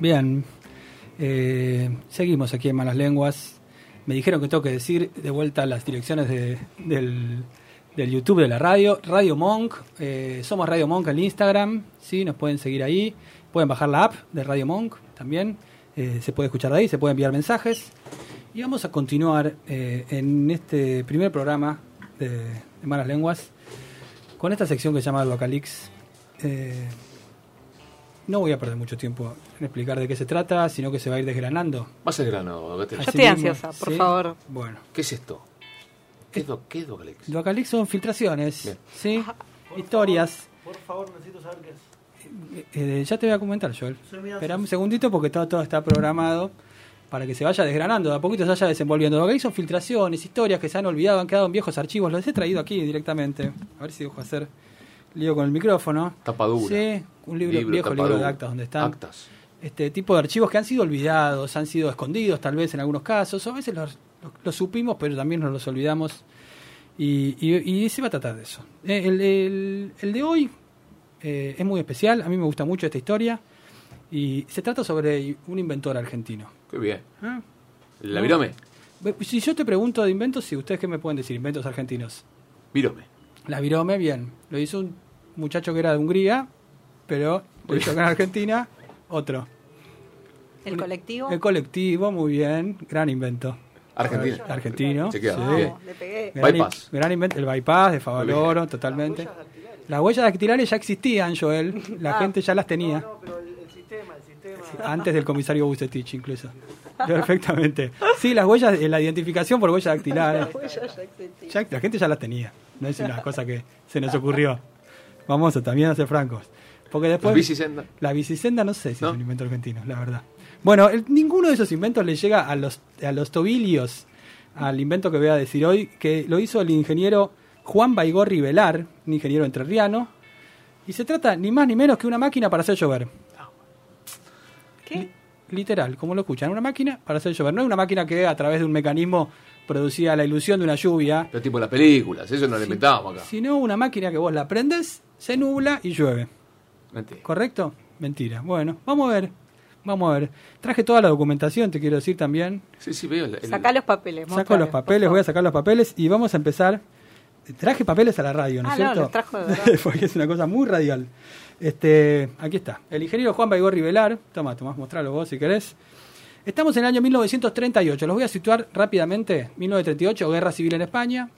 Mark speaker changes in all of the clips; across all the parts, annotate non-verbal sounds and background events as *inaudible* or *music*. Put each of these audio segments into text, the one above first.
Speaker 1: Bien, eh, seguimos aquí en Malas Lenguas. Me dijeron que tengo que decir de vuelta las direcciones de- del, del YouTube de la radio. Radio Monk, eh, somos Radio Monk en Instagram, ¿sí? nos pueden seguir ahí. Pueden bajar la app de Radio Monk también. eh, se puede escuchar de ahí, se puede enviar mensajes. Y vamos a continuar en este primer programa de, Malas Lenguas con esta sección que se llama Localix. No voy a perder mucho tiempo en explicar de qué se trata, sino que se va a ir desgranando.
Speaker 2: Va a ser grano.
Speaker 1: Así
Speaker 3: estoy
Speaker 1: mismo,
Speaker 3: ansiosa, por
Speaker 1: ¿sí?
Speaker 3: favor.
Speaker 1: Bueno,
Speaker 2: ¿Qué es esto? ¿Qué es, do, qué es Docalex?
Speaker 1: Localix son filtraciones,
Speaker 2: Bien.
Speaker 1: ¿sí? Historias.
Speaker 4: Por favor, necesito saber qué es.
Speaker 1: Eh, ya te voy a comentar, Joel. Espera un segundito porque todo, todo está programado para que se vaya desgranando, de a poquito se vaya desenvolviendo. Localix son filtraciones, historias que se han olvidado, han quedado en viejos archivos. Los he traído aquí directamente. A ver si dejo hacer lío con el micrófono.
Speaker 2: Tapa dura.
Speaker 1: Sí, un libro,
Speaker 2: Libro,
Speaker 1: viejo
Speaker 2: tapa
Speaker 1: libro de actas donde están.
Speaker 2: Actas.
Speaker 1: este tipo de archivos que han sido olvidados, han sido escondidos tal vez en algunos casos, o a veces los, los- los supimos pero también nos los olvidamos y, y- y se va a tratar de eso. Eh, El, el- el de hoy eh, es muy especial, a mí me gusta mucho esta historia y se trata sobre un inventor argentino.
Speaker 2: Qué bien.
Speaker 1: ¿Ah?
Speaker 2: ¿La virome?
Speaker 1: Si yo te pregunto de inventos, si ustedes qué me pueden decir, inventos argentinos.
Speaker 2: Virome.
Speaker 1: La virome, bien, lo hizo un muchacho que era de Hungría, pero lo hizo acá en Argentina, otro.
Speaker 3: El colectivo.
Speaker 1: El colectivo, muy bien, gran invento.
Speaker 2: Argentina.
Speaker 1: Argentino. Sí.
Speaker 2: Bien.
Speaker 3: Vamos, le pegué.
Speaker 1: Gran,
Speaker 2: Bypass.
Speaker 1: gran invento, el bypass de Favaloro, totalmente. Las huellas dactilares ya existían, Joel. La
Speaker 3: Ah.
Speaker 1: gente ya las tenía.
Speaker 4: No, pero el, el sistema, el sistema.
Speaker 1: Antes del comisario Bucetich, incluso. Perfectamente. Sí, las huellas, eh, la identificación por *laughs* huellas dactilares. Ya- la gente ya las tenía. No es una cosa que se nos ocurrió. Vamos a también a ser francos. Porque después.
Speaker 2: ¿Las bicisenda?
Speaker 1: La bicisenda no sé si
Speaker 2: ¿No?
Speaker 1: es un invento argentino, la verdad. Bueno, el- ninguno de esos inventos le llega a los, a los tobillos al invento que voy a decir hoy, que lo hizo el ingeniero Juan Baigorri Velar, un ingeniero entrerriano. Y se trata ni más ni menos que una máquina para hacer llover.
Speaker 3: ¿Qué?
Speaker 1: Literal, como lo escuchan, una máquina para hacer llover. No es una máquina que a través de un mecanismo producía la ilusión de una lluvia,
Speaker 2: Pero tipo las películas, eso no lo inventábamos acá.
Speaker 1: sino una máquina que vos la prendes, se nubla y llueve.
Speaker 2: Mentira.
Speaker 1: ¿Correcto? Mentira. Bueno, vamos a ver. Vamos a ver. Traje toda la documentación, te quiero decir también.
Speaker 2: Sí, sí, veo. el- el-
Speaker 3: Sacá los papeles.
Speaker 1: Saco los papeles, voy a sacar los papeles y vamos a empezar. Traje papeles a la radio, ¿no es
Speaker 3: Ah, no,
Speaker 1: cierto?
Speaker 3: los trajo de *laughs* verdad.
Speaker 1: Porque es una cosa muy radial. Este, aquí está. El ingeniero Juan Baigorri Velar. Toma, Tomás, mostralo vos si querés. Estamos en el año 1938. Los voy a situar rápidamente. 1938, guerra civil en España.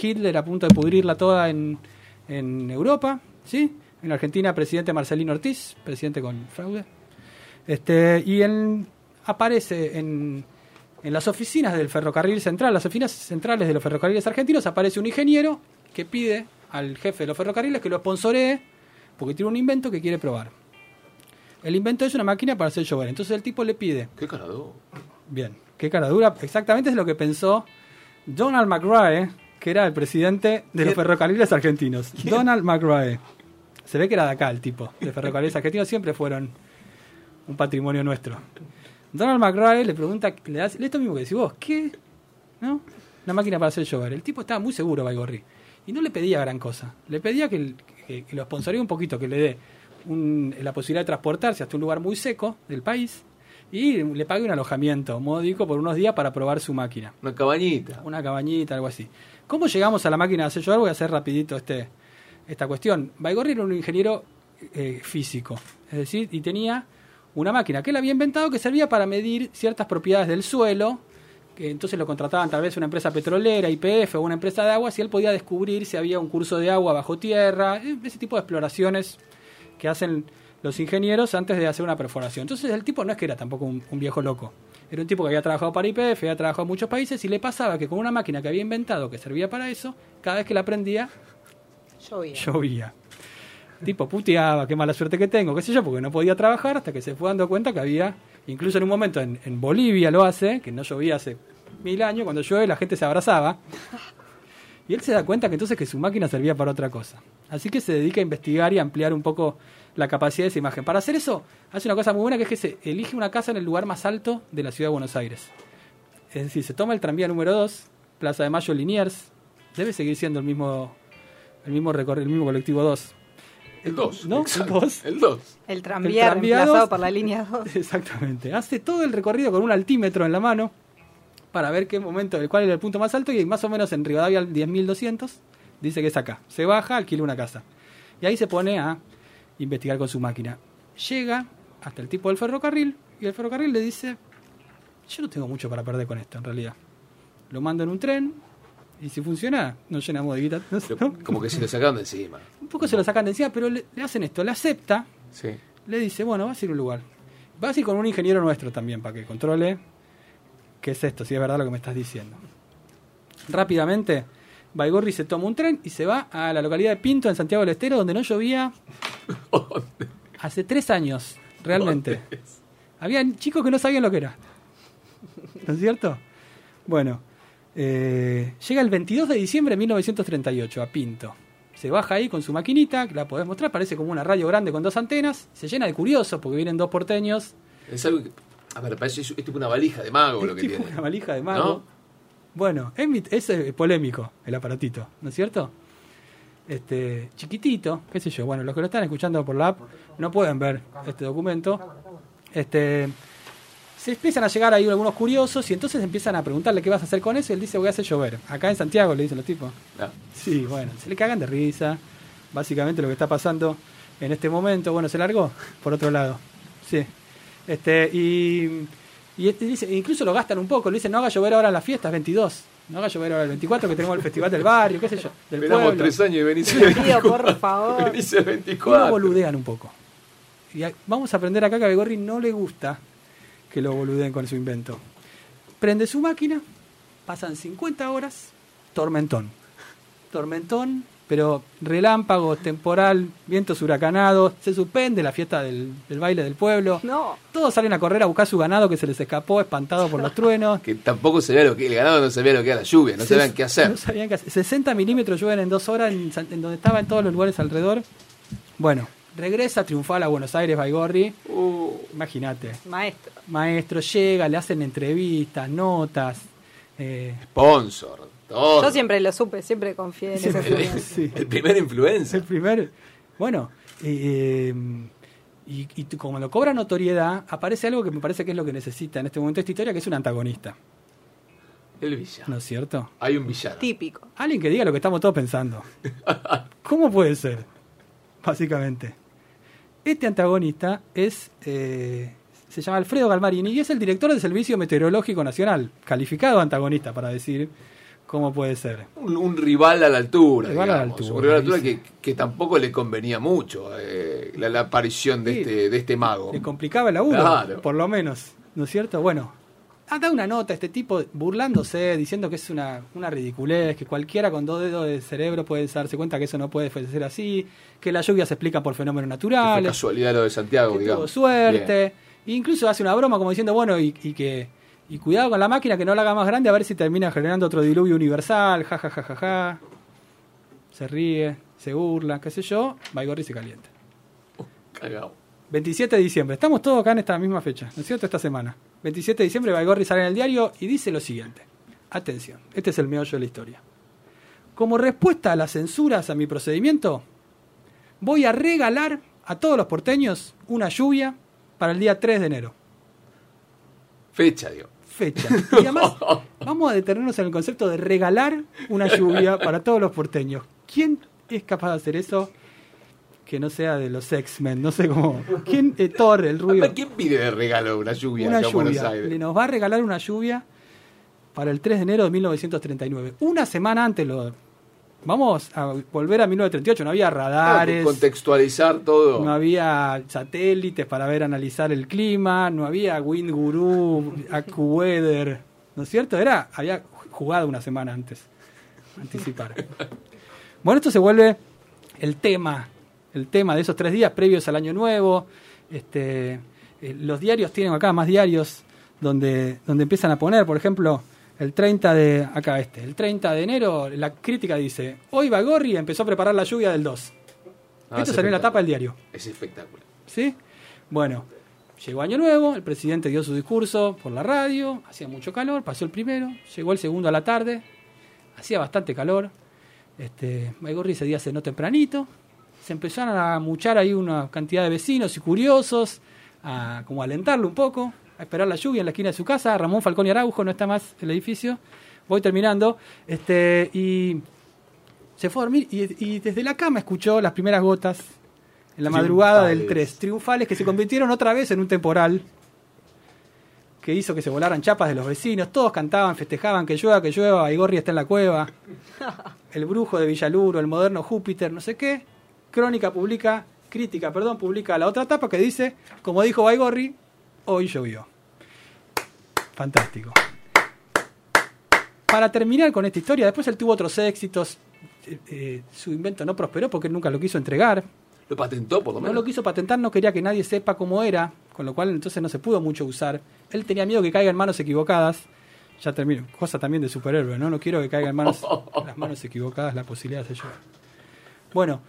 Speaker 1: Hitler a punto de pudrirla toda en, Europa. ¿sí? En Argentina, presidente Marcelino Ortiz, presidente con fraude. Este, y en, aparece en, en las oficinas del ferrocarril central, las oficinas centrales de los ferrocarriles argentinos, aparece un ingeniero que pide al jefe de los ferrocarriles que lo sponsoree porque tiene un invento que quiere probar. El invento es una máquina para hacer llover. Entonces el tipo le pide,
Speaker 2: Qué carado.
Speaker 1: bien, qué cara dura, exactamente es lo que pensó Donald McRae, que era el presidente de los ferrocarriles argentinos. Donald McRae. Se ve que era de acá el tipo, de ferrocarriles argentinos, siempre fueron un patrimonio nuestro. Donald McRae le pregunta, le hace esto mismo que decís vos, ¿qué? ¿No? Una máquina para hacer llover. El tipo estaba muy seguro, Baigorri. Y no le pedía gran cosa. Le pedía que, que, que lo sponsoría un poquito, que le dé un- la posibilidad de transportarse hasta un lugar muy seco del país y le pague un alojamiento módico por unos días para probar su máquina.
Speaker 2: Una cabañita.
Speaker 1: Una cabañita, algo así. ¿Cómo llegamos a la máquina de hacer llover? Voy a hacer rapidito este, esta cuestión. Baigorri era un ingeniero eh, físico, es decir, y tenía una máquina que él había inventado que servía para medir ciertas propiedades del suelo, que entonces lo contrataban tal vez una empresa petrolera, IPF o una empresa de agua, si él podía descubrir si había un curso de agua bajo tierra, eh, ese tipo de exploraciones que hacen los ingenieros antes de hacer una perforación. Entonces el tipo no es que era tampoco un, un viejo loco. Era un tipo que había trabajado para IPF, había trabajado en muchos países y le pasaba que con una máquina que había inventado que servía para eso, cada vez que la prendía,
Speaker 3: Llovía.
Speaker 1: llovía. Tipo puteaba, qué mala suerte que tengo, qué sé yo, porque no podía trabajar hasta que se fue dando cuenta que había, incluso en un momento en, en Bolivia lo hace, que no llovía hace mil años, cuando llueve la gente se abrazaba. Y él se da cuenta que entonces que su máquina servía para otra cosa. Así que se dedica a investigar y a ampliar un poco la capacidad de esa imagen. Para hacer eso, hace una cosa muy buena que es que se elige una casa en el lugar más alto de la ciudad de Buenos Aires. Es decir, se toma el tranvía número 2, Plaza de Mayo Liniers, debe seguir siendo el mismo el mismo recorrido, el mismo colectivo 2.
Speaker 2: El 2.
Speaker 1: ¿No?
Speaker 2: exacto.
Speaker 1: El 2.
Speaker 2: El 2.
Speaker 3: El tranvía
Speaker 1: El tranvía
Speaker 3: reemplazado
Speaker 1: dos.
Speaker 3: por la línea 2. *laughs*
Speaker 1: Exactamente. Hace todo el recorrido con un altímetro en la mano para ver qué momento, cuál era el punto más alto y más o menos en Rivadavia 10.200 dice que es acá. Se baja, alquila una casa. Y ahí se pone a investigar con su máquina. Llega hasta el tipo del ferrocarril y el ferrocarril le dice, yo no tengo mucho para perder con esto en realidad. Lo mando en un tren y si funciona, nos llenamos de guita. *laughs* ¿no?
Speaker 2: Como que se lo sacaron de encima.
Speaker 1: Un poco se lo sacan de encima, pero le, le hacen esto, le acepta
Speaker 2: Sí.
Speaker 1: le dice, bueno, vas a ir a un lugar. Vas a ir con un ingeniero nuestro también para que controle qué es esto, si es verdad lo que me estás diciendo. Rápidamente, Baigorri se toma un tren y se va a la localidad de Pinto, en Santiago del Estero, donde no llovía *laughs* hace tres años, realmente. Había chicos que no sabían lo que era. ¿No es cierto? Bueno, eh, llega el 22 de diciembre de 1938 a Pinto. Se baja ahí con su maquinita, que la podés mostrar, parece como una radio grande con dos antenas. Se llena de curiosos porque vienen dos porteños.
Speaker 2: Es algo que. A ver, parece es, es tipo una valija de mago lo que
Speaker 1: tipo
Speaker 2: tiene.
Speaker 1: una valija de mago.
Speaker 2: ¿No?
Speaker 1: Bueno, es, mi- es, polémico el aparatito, ¿no es cierto? Este, chiquitito, qué sé yo. Bueno, los que lo están escuchando por la app no pueden ver este documento. Este, se empiezan a llegar ahí algunos curiosos y entonces empiezan a preguntarle qué vas a hacer con eso y él dice voy a hacer llover. Acá en Santiago le dicen los tipos.
Speaker 2: Ah,
Speaker 1: Sí, bueno, se le cagan de risa. Básicamente lo que está pasando en este momento. Bueno, se largó por otro lado. Sí. Este, y, y este dice, incluso lo gastan un poco. Le dicen, no haga llover ahora las fiestas, 22. No haga llover ahora el 24, que tenemos el festival del barrio, qué sé yo, del
Speaker 2: Esperamos
Speaker 1: pueblo.
Speaker 2: tres años y venís el
Speaker 3: Pido, por favor. *laughs*
Speaker 2: Venís el
Speaker 1: Y lo
Speaker 2: 24.
Speaker 1: boludean un poco. Y vamos a aprender acá que a Begorri no le gusta que lo boludeen con su invento. Prende su máquina, pasan 50 horas, tormentón. Tormentón, pero relámpagos, temporal, vientos huracanados, se suspende la fiesta del, del baile del pueblo.
Speaker 3: No.
Speaker 1: Todos salen a correr a buscar su ganado que se les escapó espantado por los truenos. *laughs*
Speaker 2: Que tampoco se ve lo que. El ganado no sabía lo que era la lluvia, no
Speaker 1: Se-
Speaker 2: sabían qué hacer.
Speaker 1: No sabían qué hacer. 60 milímetros llueven en dos horas en donde estaba en todos los lugares alrededor. Bueno, regresa triunfal a Buenos Aires, Baigorri.
Speaker 2: Uh,
Speaker 1: Imagínate.
Speaker 3: Maestro.
Speaker 1: Maestro llega, le hacen entrevistas, notas. eh,
Speaker 2: sponsor, todo.
Speaker 3: Yo siempre lo supe, siempre confié en ese
Speaker 1: sí.
Speaker 2: El primer influencer.
Speaker 1: el primer. Bueno, eh, y, y tú- como lo cobra notoriedad, aparece algo que me parece que es lo que necesita en este momento esta historia, que es un antagonista.
Speaker 2: El villano.
Speaker 1: ¿No es cierto?
Speaker 2: Hay un villano.
Speaker 3: Típico.
Speaker 1: Alguien que diga lo que estamos todos pensando. *laughs* ¿Cómo puede ser? Básicamente. Este antagonista es. eh, se llama Alfredo Galmarini y es el director del Servicio Meteorológico Nacional. Calificado antagonista para decir cómo puede ser.
Speaker 2: Un, un rival a la altura.
Speaker 1: Rival a la
Speaker 2: digamos.
Speaker 1: altura,
Speaker 2: Un rival a la altura que, que tampoco le convenía mucho eh, la, la aparición de,
Speaker 1: Sí.
Speaker 2: este, de este mago.
Speaker 1: Le complicaba el laburo,
Speaker 2: Claro.
Speaker 1: por lo menos. ¿No es cierto? Bueno, ha dado una nota este tipo burlándose, diciendo que es una, una ridiculez, que cualquiera con dos dedos de cerebro puede darse cuenta que eso no puede ser así, que la lluvia se explica por fenómenos
Speaker 2: Que fue
Speaker 1: naturales.
Speaker 2: casualidad lo de Santiago,
Speaker 1: que tuvo
Speaker 2: digamos.
Speaker 1: suerte. E incluso hace una broma como diciendo, bueno, y, y que y cuidado con la máquina que no la haga más grande a ver si termina generando otro diluvio universal, ja ja ja ja ja. Se ríe, se burla, qué sé yo, Baigorri se calienta.
Speaker 2: Cagao.
Speaker 1: 27 de diciembre, estamos todos acá en esta misma fecha, ¿no es cierto? Esta semana. 27 de diciembre, Baigorri sale en el diario y dice lo siguiente. Atención, este es el meollo de la historia. Como respuesta a las censuras a mi procedimiento, voy a regalar a todos los porteños una lluvia para el día 3 de enero.
Speaker 2: Fecha, digo.
Speaker 1: Fecha. *laughs* Y además, vamos a detenernos en el concepto de regalar una lluvia para todos los porteños. ¿Quién es capaz de hacer eso que no sea de los X-Men? No sé cómo. ¿Quién? Eh, Thor, el rubio.
Speaker 2: ¿Quién pide de regalo una lluvia
Speaker 1: Una
Speaker 2: acá en Buenos
Speaker 1: lluvia.
Speaker 2: Aires?
Speaker 1: Le nos va a regalar una lluvia para el 3 de enero de 1939. Una semana antes lo. Vamos a volver a 1938. No había
Speaker 2: Ah,
Speaker 1: radares.
Speaker 2: contextualizar todo.
Speaker 1: No había satélites para ver, analizar el clima, no había Wind Guru, *laughs* AccuWeather, ¿no es cierto? Era, había jugado una semana antes, anticipar. Bueno, esto se vuelve el tema el tema de esos tres días previos al Año Nuevo. Este, eh, los diarios tienen acá más diarios donde, donde empiezan a poner, por ejemplo, el 30 de, acá este, el 30 de enero, la crítica dice, hoy Bagorri empezó a preparar la lluvia del 2.
Speaker 2: Ah,
Speaker 1: Esto
Speaker 2: es
Speaker 1: salió en la tapa del diario.
Speaker 2: Es espectacular.
Speaker 1: ¿Sí? Bueno, llegó Año Nuevo, el presidente dio su discurso por la radio, hacía mucho calor, pasó el primero, llegó el segundo a la tarde, hacía bastante calor. Este, Baigorri ese día cenó tempranito, se empezaron a muchar ahí una cantidad de vecinos y curiosos, a como a alentarlo un poco, a esperar la lluvia en la esquina de su casa. Ramón Falcón y Araujo no está más en el edificio. Voy terminando. Este, y se fue a dormir y, y desde la cama escuchó las primeras gotas en la madrugada del
Speaker 2: Triunfales.
Speaker 1: 3. Triunfales que se convirtieron otra vez en un temporal que hizo que se volaran chapas de los vecinos. Todos cantaban, festejaban que llueva, que llueva. Baigorri está en la cueva. *laughs* El brujo de Villaluro, el moderno Júpiter, no sé qué. Crónica publica, crítica, perdón, publica la otra etapa que dice, como dijo Baigorri, hoy llovió. Fantástico. Para terminar con esta historia, después él tuvo otros éxitos. Eh, eh, su invento no prosperó porque él nunca lo quiso entregar.
Speaker 2: Lo patentó, por lo
Speaker 1: No
Speaker 2: menos.
Speaker 1: lo quiso patentar, no quería que nadie sepa cómo era, con lo cual entonces no se pudo mucho usar. Él tenía miedo que caiga en manos equivocadas. Ya termino, cosa también de superhéroe, ¿no? No quiero que caiga en manos, *laughs* las manos equivocadas la posibilidad de llover. Bueno,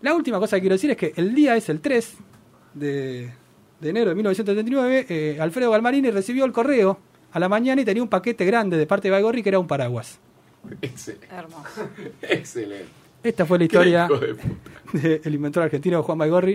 Speaker 1: la última cosa que quiero decir es que el día es el 3 de, de enero de 1979. eh, Alfredo Galmarini recibió el correo a la mañana y tenía un paquete grande de parte de Baigorri que era un paraguas.
Speaker 2: Excelente.
Speaker 3: Hermoso. *laughs*
Speaker 2: Excelente.
Speaker 1: Esta fue la historia
Speaker 2: de *laughs*
Speaker 1: del inventor argentino Juan Baigorri.